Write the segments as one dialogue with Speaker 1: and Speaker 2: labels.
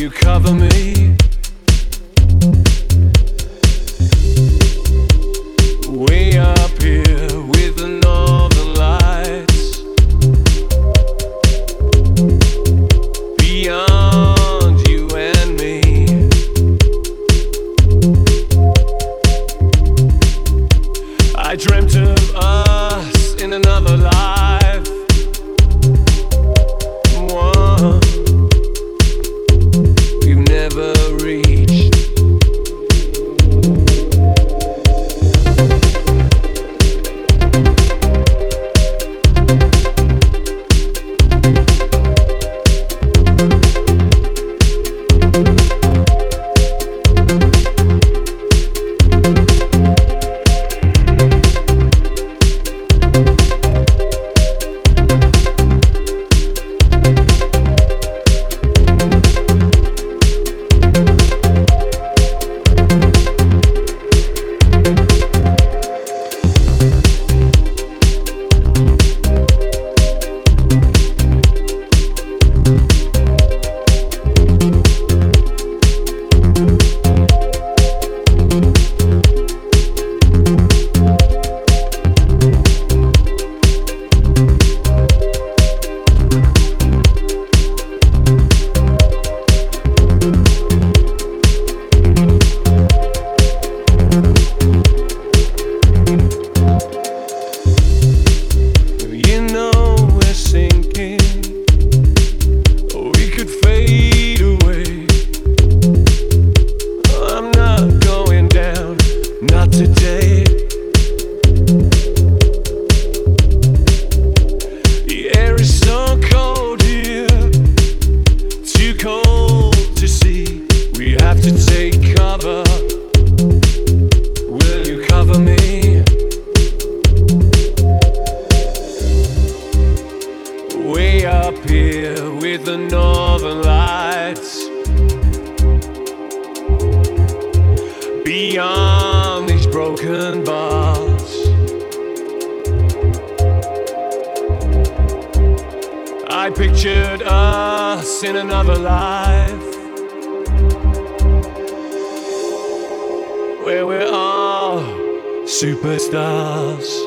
Speaker 1: you cover me? to take superstars.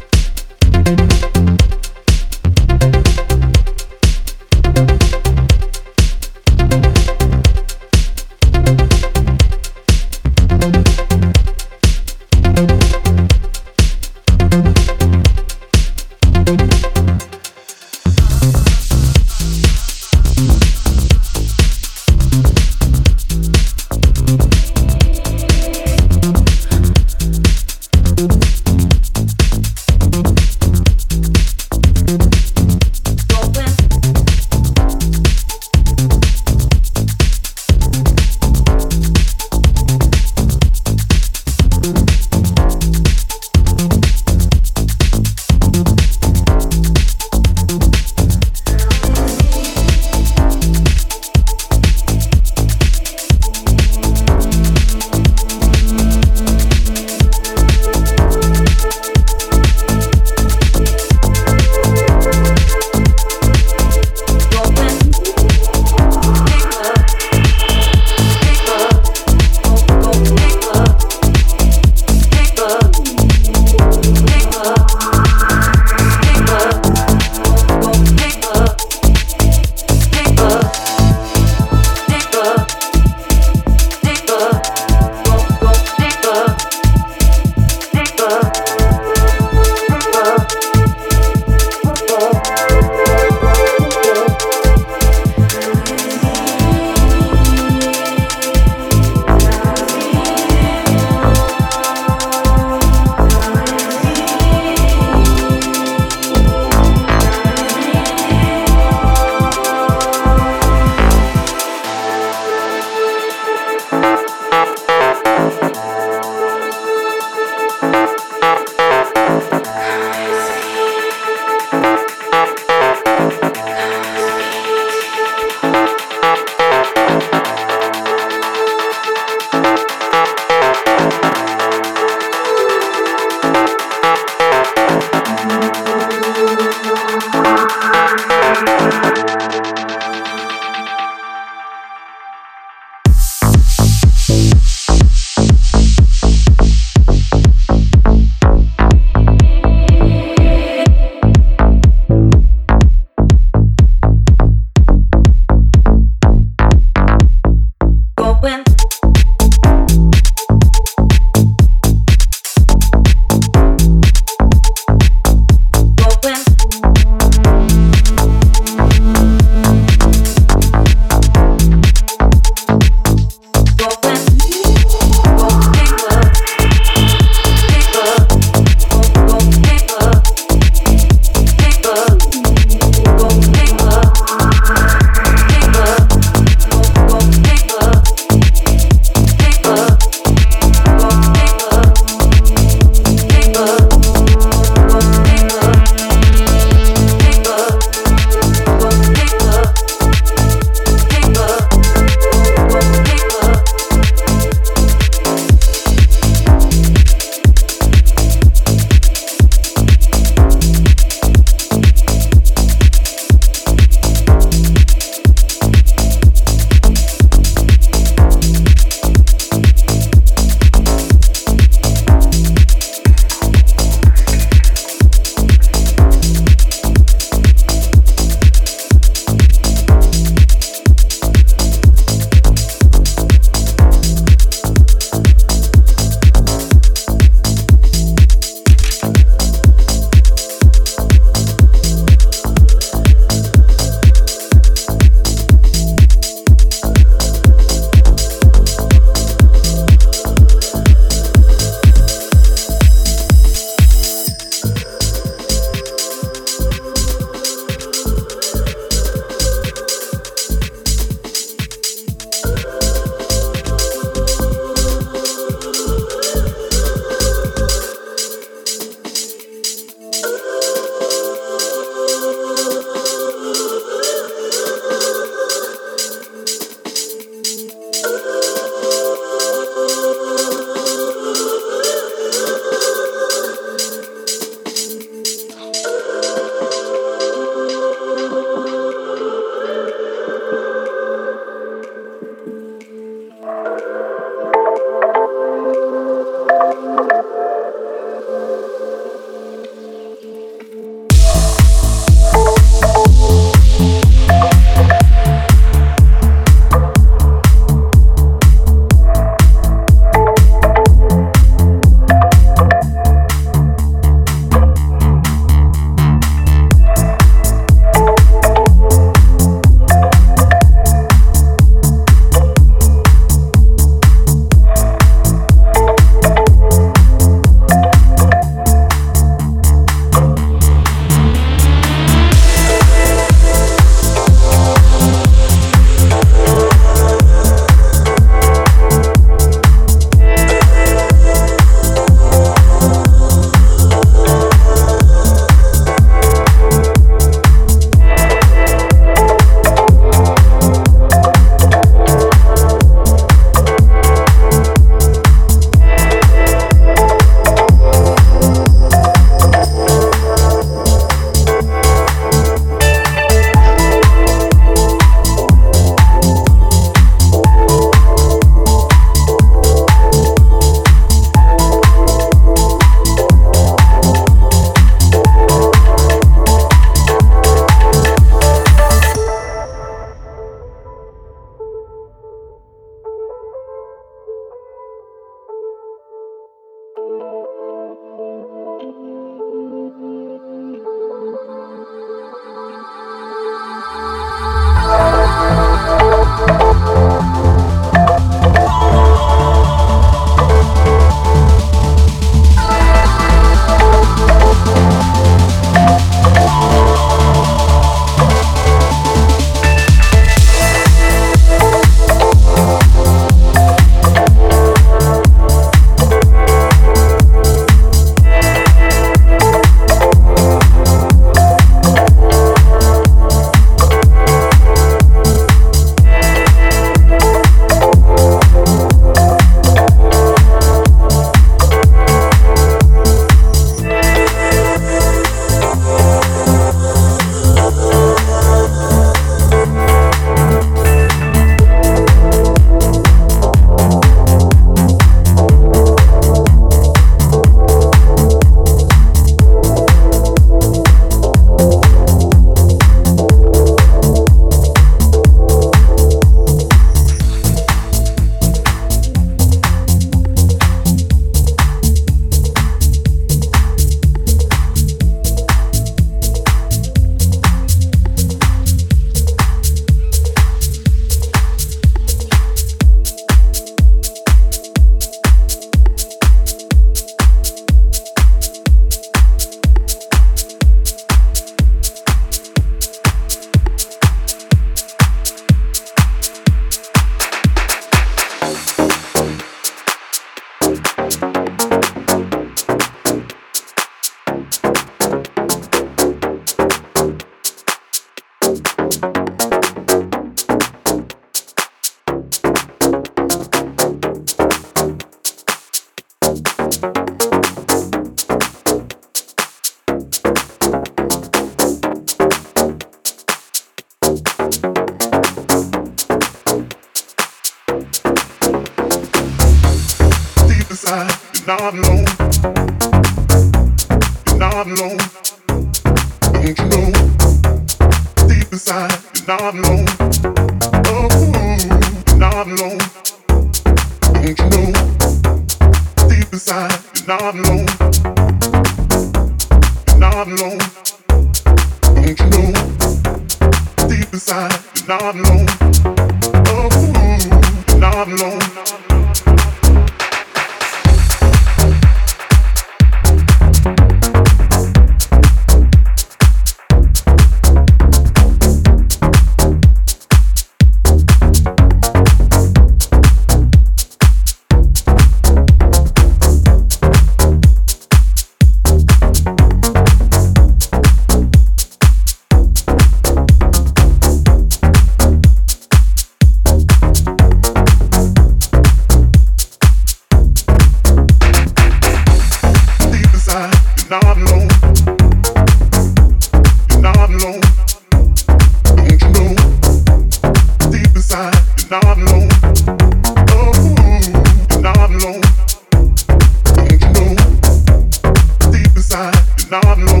Speaker 1: not know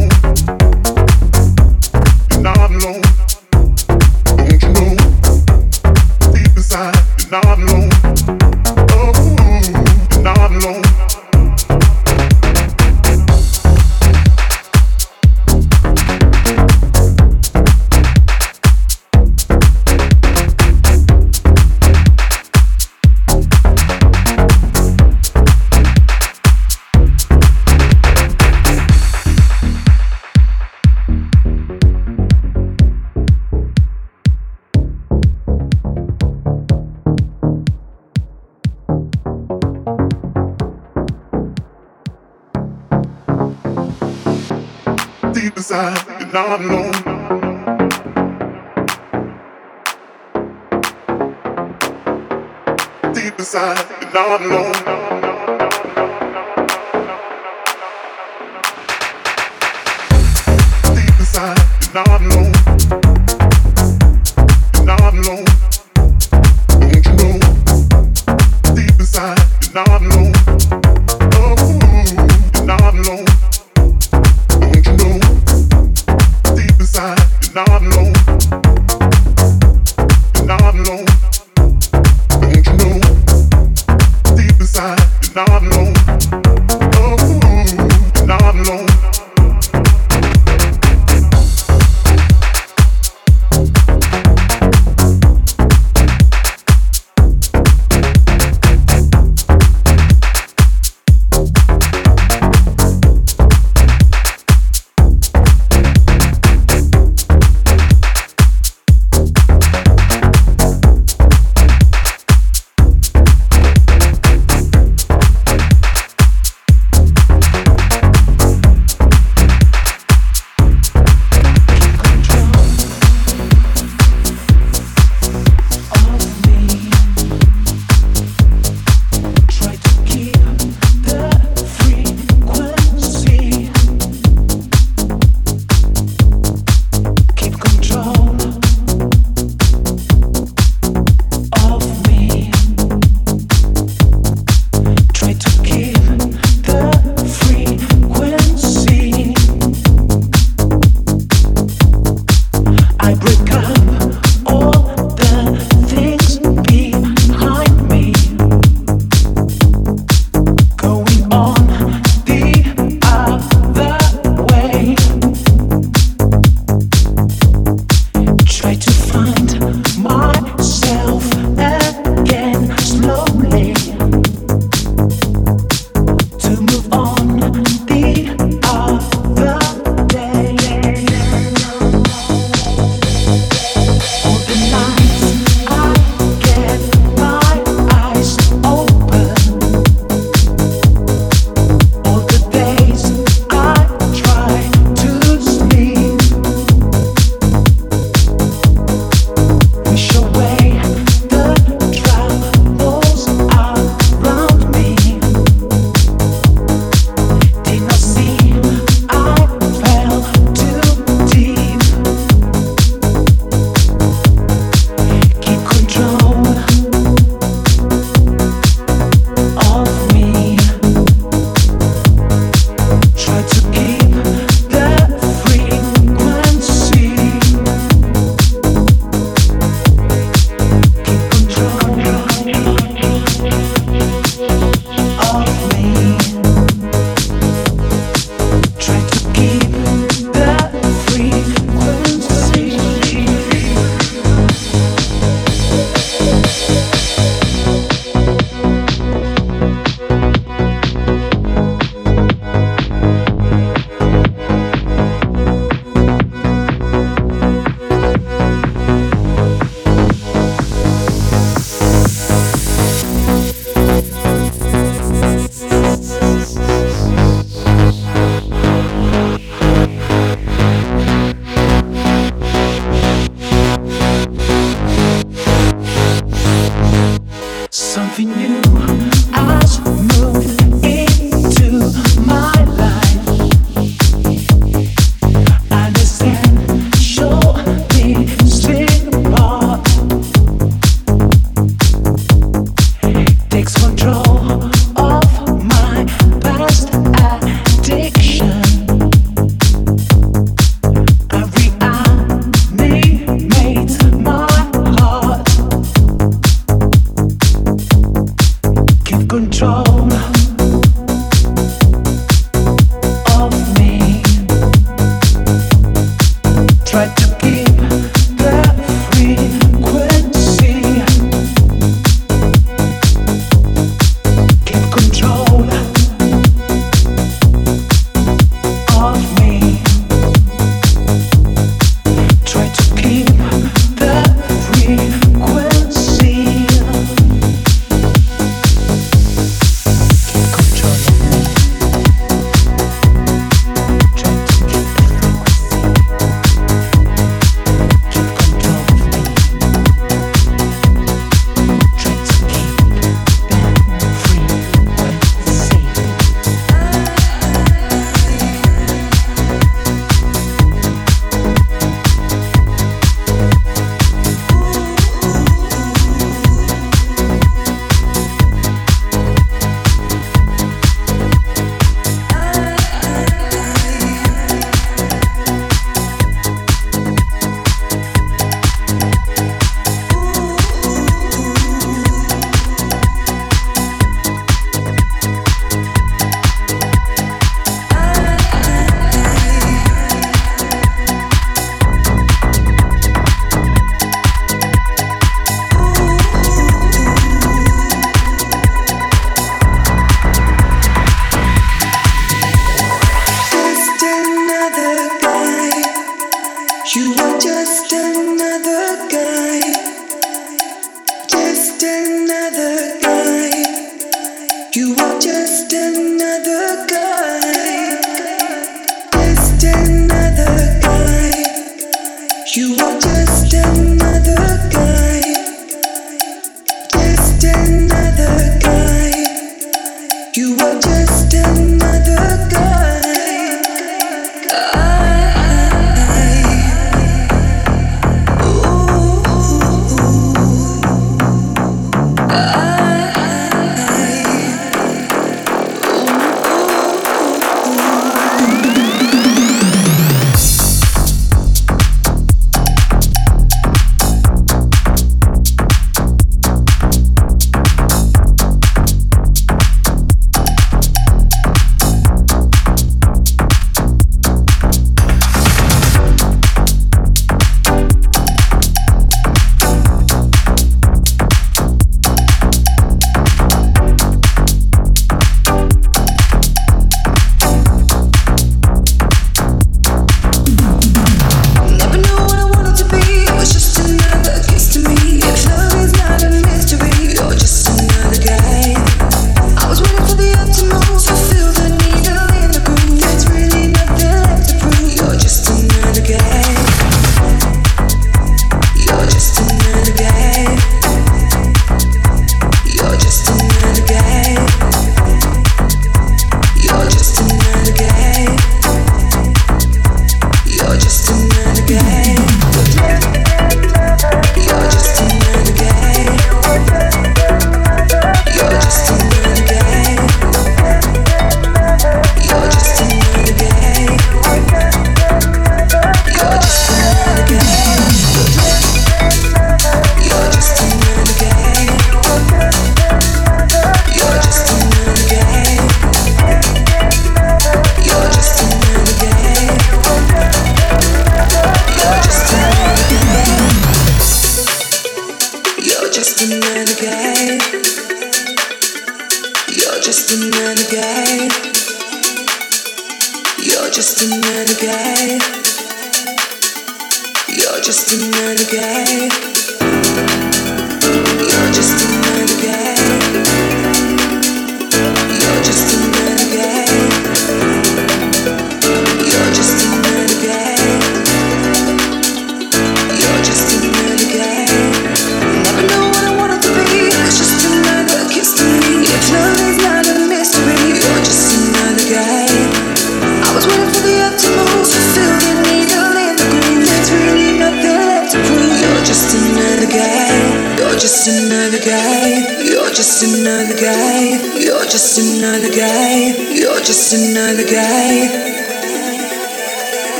Speaker 1: another guy.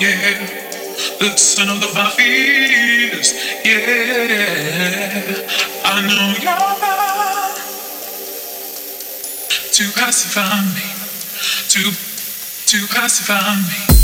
Speaker 1: yeah. The son of the vampires. yeah. I know you're there to pacify me, to to pacify me.